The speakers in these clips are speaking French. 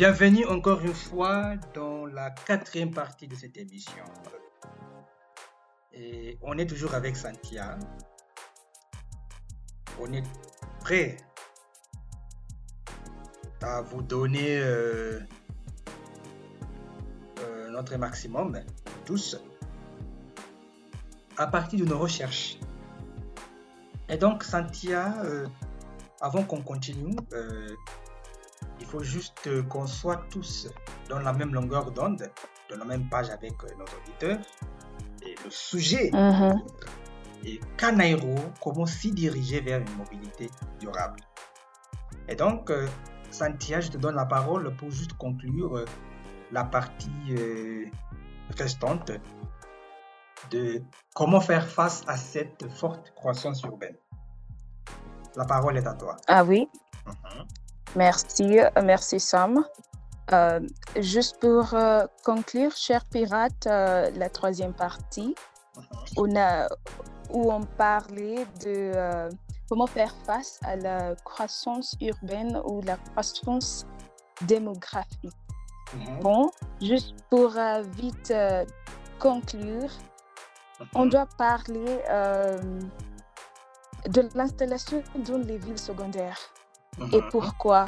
Bienvenue encore une fois dans la quatrième partie de cette émission. Et on est toujours avec Santia. On est prêt à vous donner euh, euh, notre maximum, tous, à partir de nos recherches. Et donc, Santia, euh, avant qu'on continue, il faut juste qu'on soit tous dans la même longueur d'onde, dans la même page avec nos auditeurs. Et le sujet Mhm. et Canairo, comment s'y diriger vers une mobilité durable. Et donc, euh, Santia, je te donne la parole pour juste conclure euh, la partie euh, restante de comment faire face à cette forte croissance urbaine. La parole est à toi. Ah oui, Mhm. Merci, euh, merci Sam. Euh, juste pour euh, conclure, cher pirate, euh, la troisième partie, on a, où on parlait de comment faire face à la croissance urbaine ou la croissance démographique. Mhm. Bon, juste pour vite conclure, on Mhm. doit parler de l'installation dans les villes secondaires. Et Mhm. pourquoi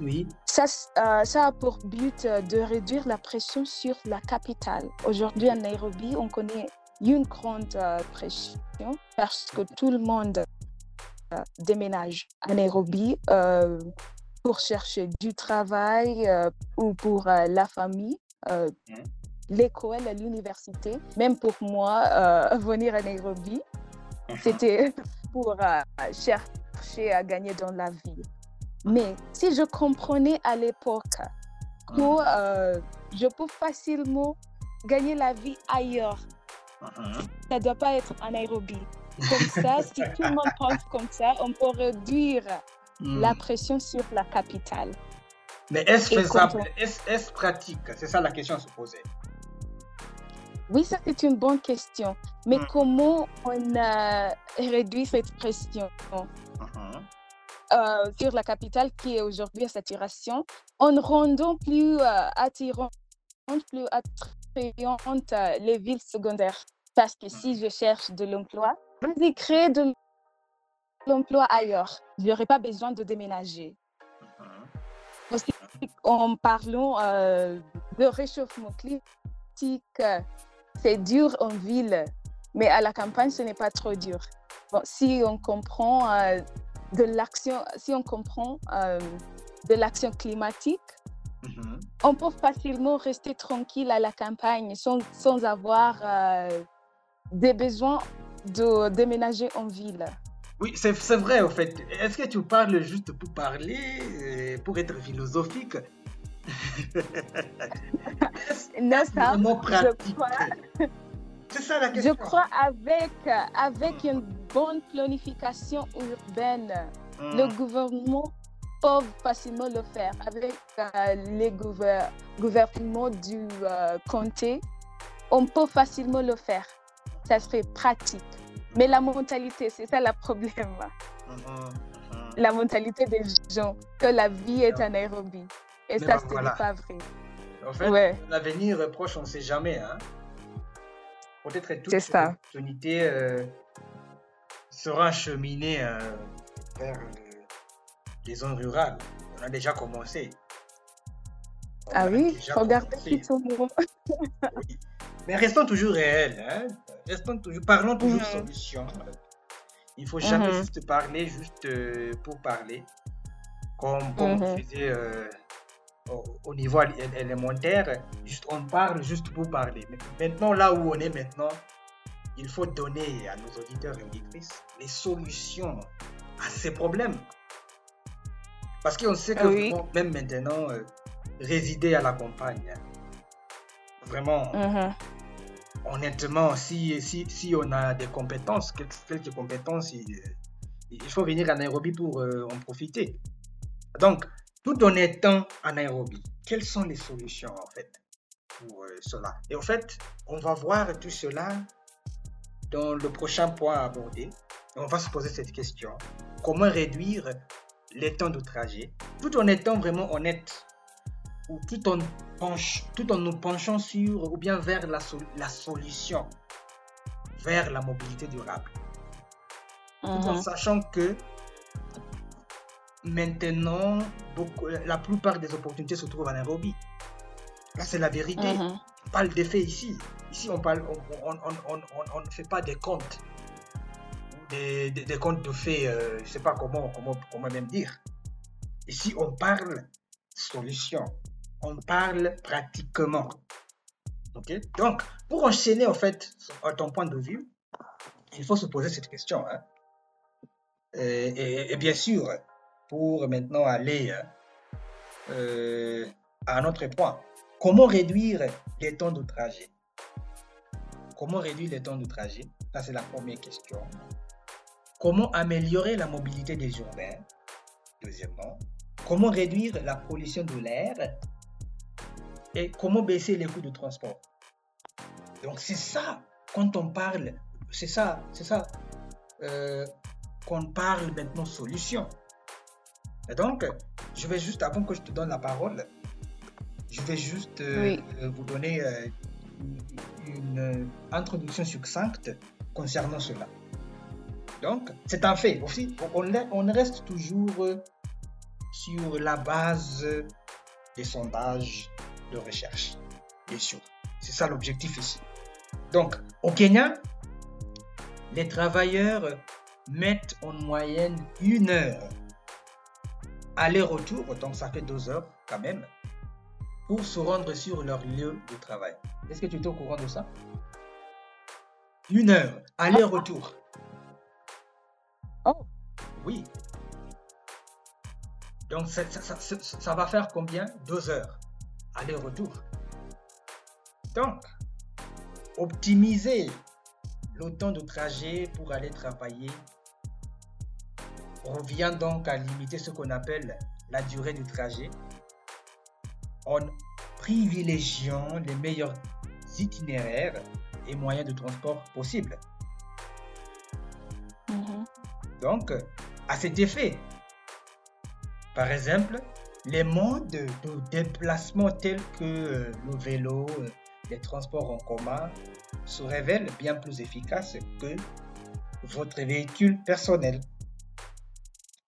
Oui. ça, euh, ça a pour but euh, de réduire la pression sur la capitale. Aujourd'hui, à Nairobi, on connaît une grande euh, pression parce que tout le monde euh, déménage à Nairobi pour chercher du travail ou pour la famille, l'école, l'université. Même pour moi, venir à Nairobi, Mhm. c'était pour euh, chercher à gagner dans la vie. Mais si je comprenais à l'époque que euh, je peux facilement gagner la vie ailleurs, Mhm. ça ne doit pas être à Nairobi. Comme ça, si tout le monde pense comme ça, on peut réduire Mhm. la pression sur la capitale. Mais est-ce faisable? est-ce pratique? C'est ça la question à se poser. Oui, ça c'est une bonne question. Mais Mm. comment on euh, réduit cette pression? Mhm. euh, sur la capitale qui est aujourd'hui à saturation en rendant plus euh, attirante, plus attrayante euh, les villes secondaires. Parce que si je cherche de l'emploi, vas-y créer de l'emploi ailleurs. Je n'aurai pas besoin de déménager. Mhm. Aussi, en parlant euh, de réchauffement climatique, c'est dur en ville, mais à la campagne, ce n'est pas trop dur. Bon, si on comprend euh, de l'action, si on comprend euh, de l'action climatique, Mhm. on peut facilement rester tranquille à la campagne sans, sans avoir euh, des besoins de déménager en ville. Oui, c'est vrai, au fait. Est-ce que tu parles juste pour parler, pour être philosophique? vraiment je pratique crois, C'est ça la je question. crois avec, avec une bonne planification urbaine, Mhm. le gouvernement peut facilement le faire. Avec euh, les gouver- gouvernements du euh, comté, on peut facilement le faire. Ça serait pratique. Mais la mentalité, c'est ça le problème. Mhm, mhm. La mentalité des gens, que la vie est à Nairobi. Et Mais ça, ben ce voilà. n'est pas vrai. En fait, Ouais. l'avenir proche, on ne sait jamais. Hein? Peut-être toute C'est ça. opportunité euh, sera acheminée euh, vers euh, les zones rurales. On a déjà commencé. On Ah oui, regardez nous. Oui. Mais restons toujours réels. Hein? Restons toujours, parlons toujours Mhm. solutions. Il faut jamais Mhm. juste parler juste euh, pour parler, comme, comme on Mhm. faisait euh, au, au niveau él- élémentaire. Juste, on parle juste pour parler. Maintenant, là où on est maintenant, il faut donner à nos auditeurs et auditrices les solutions à ces problèmes. Parce qu'on sait que Oui. vraiment, même maintenant, euh, résider à la campagne, vraiment, Mhm. honnêtement, si, si, si on a des compétences, quelques, quelques compétences, il, il faut venir à Nairobi pour euh, en profiter. Donc, tout en étant à Nairobi, quelles sont les solutions en fait pour euh, cela? Et en fait, on va voir tout cela dans le prochain point à aborder. On va se poser cette question. Comment réduire les temps de trajet? Tout en étant vraiment honnête ou tout en, penche, tout en nous penchant sur ou bien vers la, la solution, vers la mobilité durable. Tout en Mhm. sachant que maintenant, beaucoup, la plupart des opportunités se trouvent en Nairobi. Là, c'est la vérité. Mhm. On parle des faits ici. Ici, on parle, on, on, on, on, on ne fait pas des comptes. Des, des, des comptes de faits, euh, je ne sais pas comment, comment, comment même dire. Ici, on parle solution. On parle pratiquement. Ok? Donc, pour enchaîner, en fait, à ton point de vue, il faut se poser cette question. Hein. Et, et- et bien sûr, pour maintenant aller euh, à un autre point, comment réduire les temps de trajet? Comment réduire les temps de trajet? Ça, c'est la première question. Comment améliorer la mobilité des urbains? Deuxièmement, comment réduire la pollution de l'air? Et comment baisser les coûts de transport? Donc, c'est ça, quand on parle, c'est ça, c'est ça, euh, qu'on parle maintenant solution. Et donc, je vais juste, avant que je te donne la parole, je vais juste euh, Oui. euh, vous donner euh, une, introduction succincte concernant cela. Donc, c'est un fait. Aussi, on, reste toujours sur la base des sondages de recherche, bien sûr. C'est ça l'objectif ici. Donc, au Kenya, les travailleurs mettent en moyenne une heure aller-retour, donc ça fait deux heures quand même, pour se rendre sur leur lieu de travail. Est-ce que tu es au courant de ça? Une heure, aller-retour. Oh. Oui. Donc ça, ça- ça- ça- ça va faire combien? Deux heures, aller-retour. Donc, optimiser le temps de trajet pour aller travailler revient donc à limiter ce qu'on appelle la durée du trajet en privilégiant les meilleurs itinéraires et moyens de transport possibles. Mhm. Donc, à cet effet, par exemple, les modes de déplacement tels que euh, le vélo, euh, les transports en commun se révèlent bien plus efficaces que votre véhicule personnel.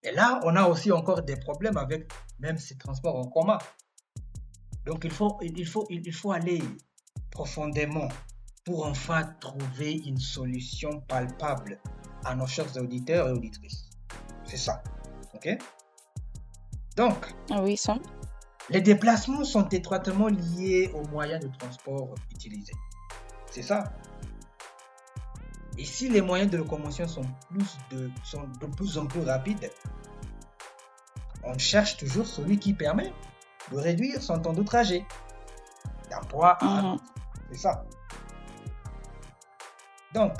Et là, on a aussi encore des problèmes avec même ces transports en commun. Donc, il faut, il faut, il faut aller profondément pour enfin trouver une solution palpable à nos chers auditeurs et auditrices. C'est ça. OK? Donc, Ah Oui, ça. les déplacements sont étroitement liés aux moyens de transport utilisés. C'est ça. Et si les moyens de locomotion sont, plus de, sont de plus en plus rapides, on cherche toujours celui qui permet de réduire son temps de trajet d'un point à Mhm. C'est ça. Donc,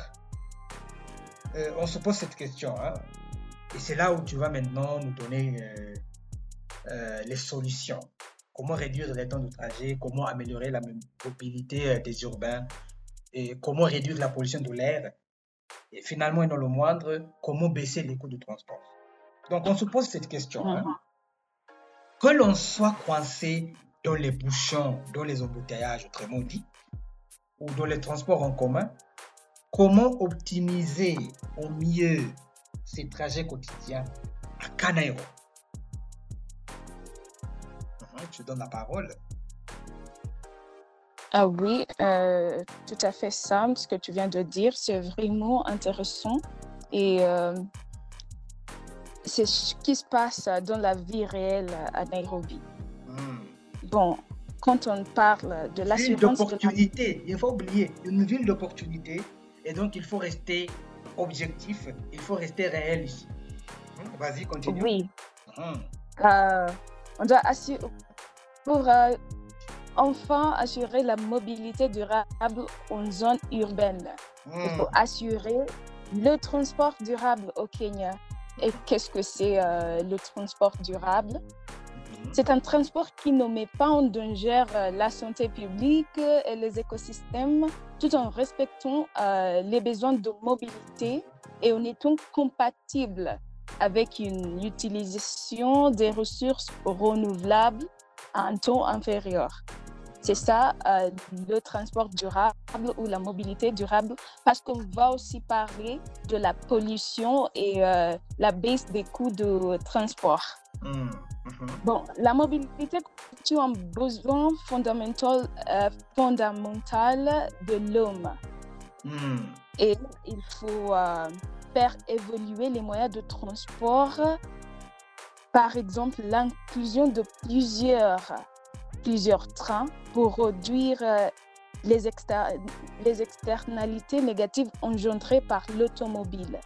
euh, on se pose cette question. hein. Et c'est là où tu vas maintenant nous donner euh, euh, les solutions. Comment réduire les temps de trajet, comment améliorer la mobilité des urbains, et comment réduire la pollution de l'air, et finalement, et non le moindre, comment baisser les coûts de transport? Donc, on se pose cette question. hein. Mhm. Que l'on soit coincé dans les bouchons, dans les embouteillages, autrement dit, ou dans les transports en commun, comment optimiser au mieux ces trajets quotidiens à Canairo Mhm, Je donne la parole. Ah oui, euh, tout à fait ça, ce que tu viens de dire, c'est vraiment intéressant. Et euh, c'est ce qui se passe dans la vie réelle à Nairobi. Mhm. Bon, quand on parle de Ville l'assurance de la... d'opportunité, il faut oublier, une ville d'opportunité, et donc il faut rester objectif, il faut rester réel ici. Mhm, Vas-y, continue. Oui, Mhm. euh, on doit assurer pour enfin assurer la mobilité durable en zone urbaine. Il faut assurer le transport durable au Kenya. Et qu'est-ce que c'est euh, le transport durable? Mhm. C'est un transport qui ne met pas en danger euh, la santé publique et les écosystèmes tout en respectant euh, les besoins de mobilité et en étant compatible avec une utilisation des ressources renouvelables à un taux inférieur. C'est ça euh, le transport durable ou la mobilité durable, parce qu'on va aussi parler de la pollution et euh, la baisse des coûts de transport. Hmm, mhm. Bon, la mobilité constitue un besoin fondamental, euh, fondamental de l'homme Hmm, et il faut faire évoluer les moyens de transport. Par exemple, l'inclusion de plusieurs, plusieurs trains pour réduire euh, les, exter- les externalités négatives engendrées par l'automobile.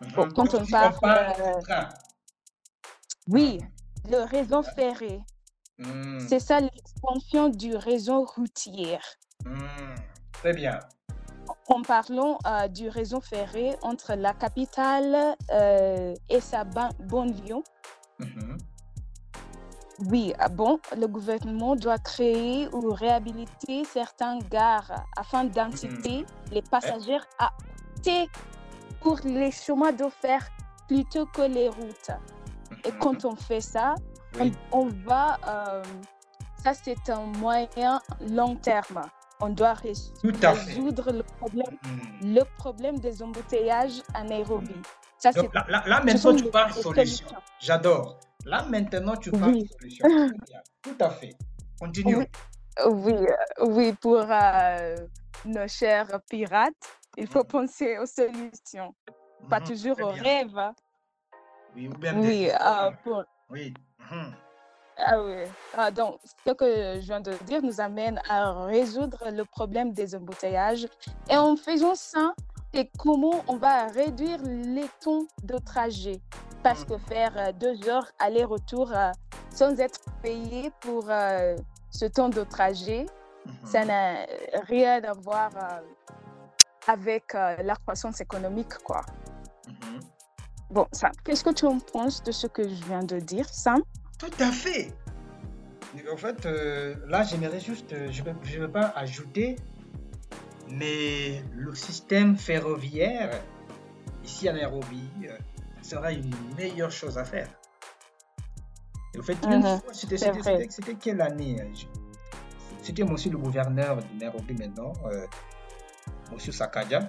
mhm. Bon, quand on parle, euh. Oui, le réseau ferré, Hmm, c'est ça l'expansion du réseau routier. hmm. Très bien. En parlant euh, du réseau ferré entre la capitale euh, et sa ban- banlieue, Mhm. Oui, ah bon, le gouvernement doit créer ou réhabiliter certaines gares afin d'inciter les passagers à opter pour les chemins de fer plutôt que les routes. Et Mhm. quand on fait ça, on, Oui. on va... euh, ça, c'est un moyen long terme. On doit résoudre le problème, Hmm. le problème des embouteillages à Nairobi. Ça, Donc là, là, maintenant, tu les- parles les solution. J'adore. Là, maintenant, tu parles Oui. solution. Très bien. Tout à fait. Continue. Oui. Oui, euh, oui, pour euh, nos chers pirates, il faut penser aux solutions, pas Mhm. toujours aux rêves. hein. Oui, ou bien des Oui, euh, solutions. pour- Oui. Mhm. ah oui. Ah, donc, ce que je viens de dire nous amène à résoudre le problème des embouteillages. Et en faisant ça, c'est comment on va réduire les temps de trajet. Parce que faire euh, deux heures aller-retour euh, sans être payé pour euh, ce temps de trajet, Mhm. ça n'a rien à voir avec la croissance économique, quoi. Mhm. Bon, ça, qu'est-ce que tu en penses de ce que je viens de dire, Sam? Tout à fait. En fait, euh, là, j'aimerais juste, euh, je ne veux, pas ajouter, mais le système ferroviaire ici à Nairobi sera une meilleure chose à faire. Et au fait, une Mhm, fois, c'était quelle année hein, C'était monsieur le gouverneur de Nairobi maintenant, euh, monsieur Sakaja.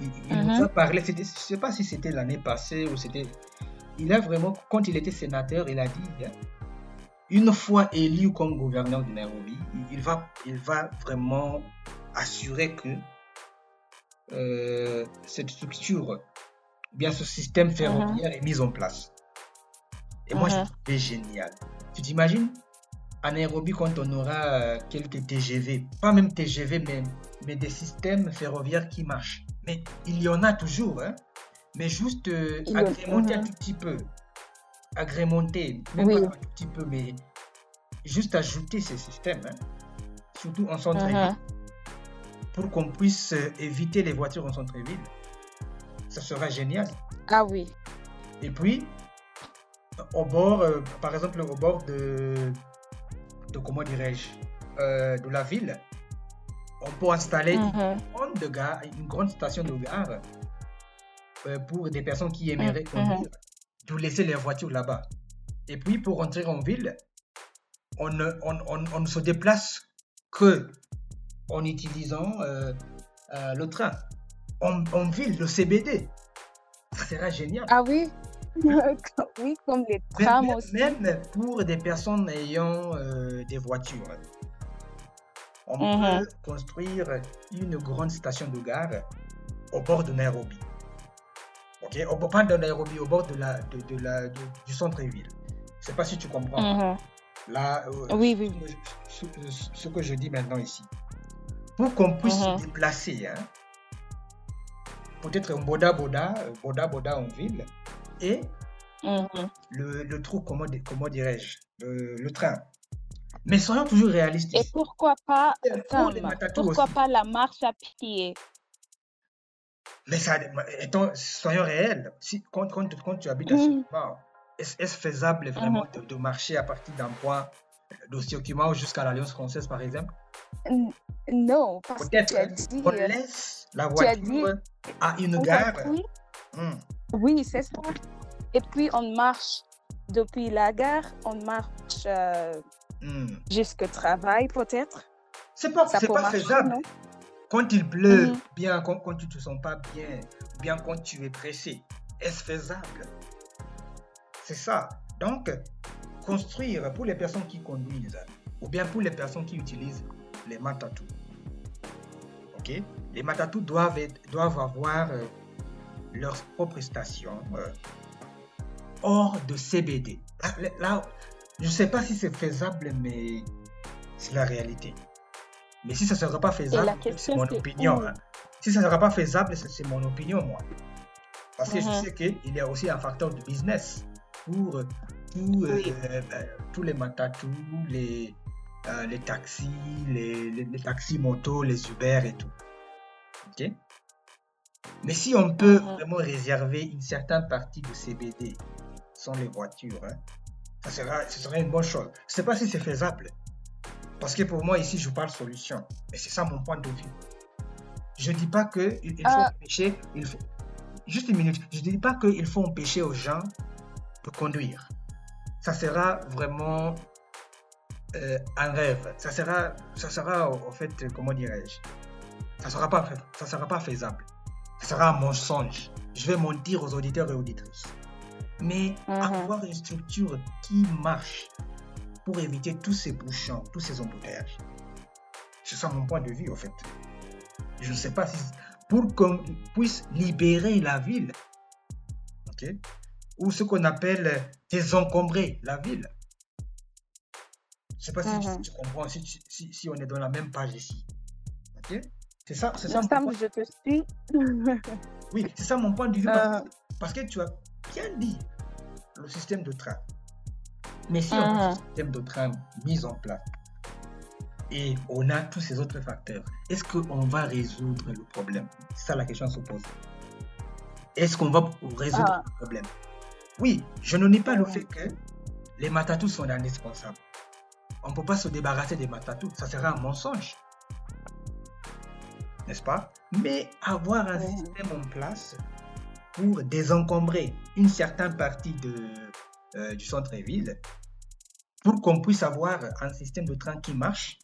Il, il nous Mhm. a parlé, c'était- je ne sais pas si c'était l'année passée ou c'était il a vraiment, quand il était sénateur, il a dit, hein, une fois élu comme gouverneur de Nairobi, il- il va, il va vraiment assurer que euh, cette structure, bien ce système ferroviaire est mis en place. Et moi, je Mhm. trouvais génial. Tu t'imagines à Nairobi, quand on aura euh, quelques TGV, pas même TGV, mais, mais des systèmes ferroviaires qui marchent. Mais il y en a toujours, hein, mais juste euh, en- agrémenter un Mhm. tout petit peu. Agrémenter, même Oui. pas un tout petit peu, mais juste ajouter ces systèmes, hein, surtout en centre-ville, pour qu'on puisse euh, éviter les voitures en centre-ville. Ça sera génial. Ah oui. Et puis, au bord, euh, par exemple, au bord de, de comment dirais-je, euh, de la ville, on peut installer une, grande gare, une grande station de gare euh, pour des personnes qui aimeraient Mhm. conduire, de laisser les voitures là-bas. Et puis, pour entrer en ville, on ne, on, on- on ne se déplace que en utilisant le train. En, en ville, le CBD, ça sera génial. Ah oui? oui, comme les trams même- aussi. même pour des personnes ayant euh, des voitures, on Mhm. peut construire une grande station de gare au bord de Nairobi. Ok, au bord, pas de Nairobi, au bord de la, de, de la, de- du centre-ville. Je sais pas si tu comprends. Mhm. Là, euh, Oui, oui, ce, que je- ce- ce que je dis maintenant ici. Pour qu'on puisse Mhm. se déplacer, hein, peut-être un boda boda, euh, boda boda en ville, et Mhm. le, le trou, comment, comment dirais-je, le, le train. Mais soyons toujours réalistes. Et pourquoi pas, Sam, pourquoi aussi. pas la marche à pied? Mais ça, étant, soyons réels. Si, quand, quand, quand tu habites à Mhm. Circumat, est-ce faisable vraiment de, de marcher à partir d'un point de Circumat jusqu'à l'Alliance française, par exemple? Non, parce que tu as dit, on euh, laisse la voiture à une on gare. Hmm. Oui, c'est ça. Et puis on marche depuis la gare, on marche euh, Hmm. jusqu'au travail, peut-être. C'est pas, Ça pas marcher, faisable. Quand il pleut, Mhm. bien quand, quand tu te sens pas bien, bien quand tu es pressé, est-ce faisable? C'est ça. Donc, construire pour les personnes qui conduisent ou bien pour les personnes qui utilisent les matatus. Ok? Les matatus doivent, être- doivent avoir euh, leur propre station euh, hors de CBD. Là, là, je ne sais pas si c'est faisable, mais c'est la réalité. Mais si ça ne sera pas faisable, c'est mon opinion. hein. Si ça ne sera pas faisable, c'est mon opinion, moi. Parce que je Mhm. sais qu'il y a aussi un facteur de business pour euh, tous, euh, Oui. euh, euh, tous les matatus, les, euh, les taxis, les, les, les taxis motos, les Uber et tout. Ok? Mais si on peut Mhm. vraiment réserver une certaine partie de CBD sans les voitures, hein, ça sera, ce serait une bonne chose. Je ne sais pas si c'est faisable. Parce que pour moi, ici, je parle solution. Et c'est ça mon point de vue. Je ne dis pas qu'il il faut Ah. empêcher. Il faut... Juste une minute. Je ne dis pas qu'il faut empêcher aux gens de conduire. Ça sera vraiment euh, un rêve. Ça sera, ça sera en fait, euh, comment dirais-je? Ça sera, pas ça sera pas faisable. Ça sera un mensonge. Je vais mentir aux auditeurs et auditrices. Mais Mhm. avoir une structure qui marche pour éviter tous ces bouchons, tous ces embouteillages. C'est ça mon point de vue, en fait. Je ne sais pas si. Pour qu'on puisse libérer la ville, ok Ou ce qu'on appelle désencombrer la ville. Je ne sais pas si tu- Mhm. tu, comprends, si, tu- si, si on est dans la même page ici. Ok? C'est ça, c'est ça, mon point- je te suis. oui, c'est ça mon point de vue. Euh. Parce, que, tu as bien dit le système de train. Mais si on a un Mhm. système de train mis en place et on a tous ces autres facteurs, est-ce qu'on va résoudre le problème? C'est ça la question à se pose. Est-ce qu'on va résoudre Ah. le problème? Oui, je ne nie pas le Mhm. fait que les matatus sont indispensables. On ne peut pas se débarrasser des matatus, ça serait un mensonge. N'est-ce pas? Mais avoir un système en place pour désencombrer une certaine partie de, euh, du centre-ville, pour qu'on puisse avoir un système de train qui marche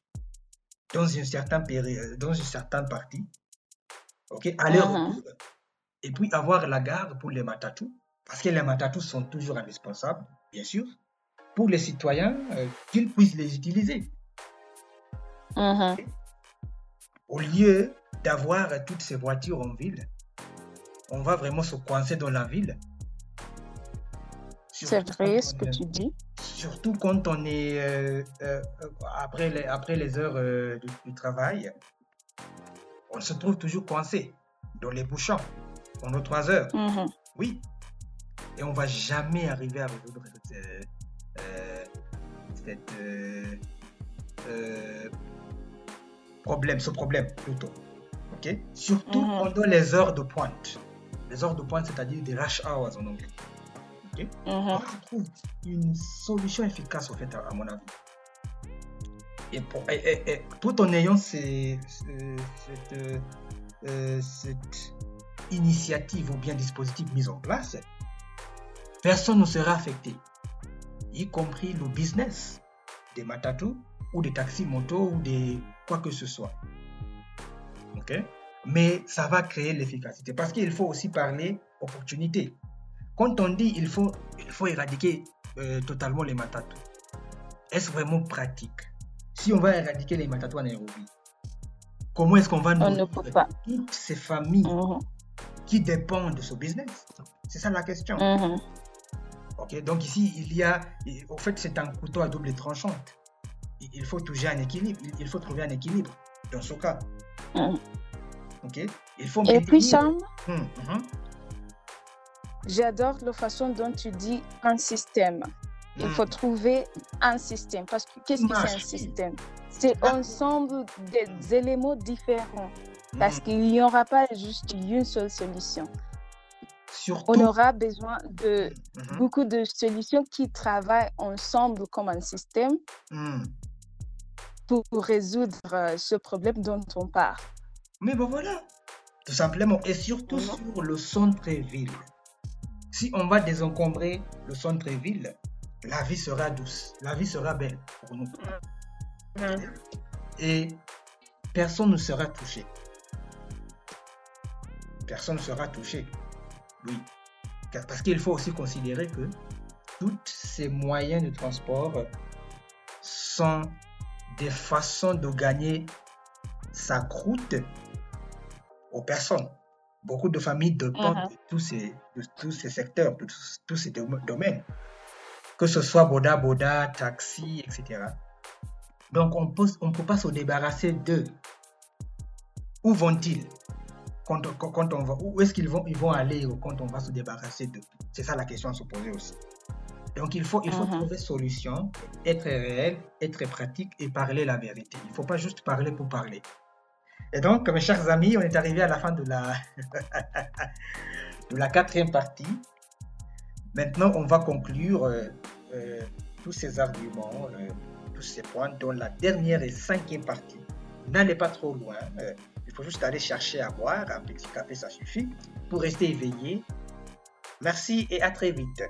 dans une certaine période, dans une certaine partie, ok, aller-retour, et puis avoir la gare pour les matatus, parce que les matatus sont toujours indispensables, bien sûr, pour les citoyens, euh, qu'ils puissent les utiliser, Mhm. au lieu d'avoir toutes ces voitures en ville. On va vraiment se coincer dans la ville. C'est vrai ce que est- tu dis. Surtout quand on est euh, euh, après, les, après les heures du, du travail, on se trouve toujours coincé dans les bouchons pendant trois heures. Mhm. Oui. Et on va jamais arriver à résoudre cette, euh, euh, euh, problème, ce problème plutôt. Ok? Surtout Mhm. pendant les heures de pointe. Les heures de pointe, c'est-à-dire des rush hours en anglais. Ok? Mhm. moi, je trouve une solution efficace, en fait, à, à mon avis. Et, pour- et- et- et tout en ayant ces- cette, euh, cette initiative ou bien dispositif mis en place, personne ne sera affecté, y compris le business des matatus ou des taxis motos ou des quoi que ce soit. Ok? Mais ça va créer l'efficacité parce qu'il faut aussi parler opportunité. Quand on dit il faut, il faut éradiquer euh, totalement les matatus, est-ce vraiment pratique? Si on va éradiquer les matatus en Nairobi, comment est-ce qu'on va On ne peut pas. toutes ces familles Mhm. qui dépendent de ce business? C'est ça la question. Mhm. Donc ici, il y a, en fait, c'est un couteau à double tranchant. Il faut toucher un équilibre, il- faut trouver un équilibre dans ce cas. Mhm. Ok, il faut Et puis, Sam, Hum, hum, j'adore la façon dont tu dis un système. Il hum. faut trouver un système. Parce que qu'est-ce que c'est un système? C'est Ah. ensemble des éléments différents. Parce Hum. qu'il n'y aura pas juste une seule solution. Surtout, On aura besoin de Mhm, beaucoup de solutions qui travaillent ensemble comme un système hum. pour résoudre euh, ce problème dont on parle. Mais bon voilà, tout simplement. Et surtout Mhm. sur le centre-ville. Si on va désencombrer le centre-ville, la vie sera douce, la vie sera belle pour nous. Mhm. Et personne ne sera touché. Personne ne sera touché. Oui. Parce qu'il faut aussi considérer que tous ces moyens de transport sont des façons de gagner sa croûte aux personnes. Beaucoup de familles dépendent Mhm. de, tous ces, de tous ces secteurs, de tous, tous ces dom- domaines. Que ce soit boda boda, taxi, etc. Donc on on peut pas se débarrasser d'eux. Où vont-ils? Quand, quand- quand on va, Où est-ce qu'ils vont, ils vont aller quand on va se débarrasser d'eux C'est ça la question à se poser aussi. Donc il faut, il faut Mhm. trouver solution, être réel, être pratique et parler la vérité. Il ne faut pas juste parler pour parler. Et donc, mes chers amis, on est arrivé à la fin de la, de la quatrième partie. Maintenant, on va conclure euh, euh, tous ces arguments, euh, tous ces points dans la dernière et cinquième partie. N'allez pas trop loin. Il faut juste aller chercher à boire. Un petit café, ça suffit pour rester éveillé. Merci et à très vite.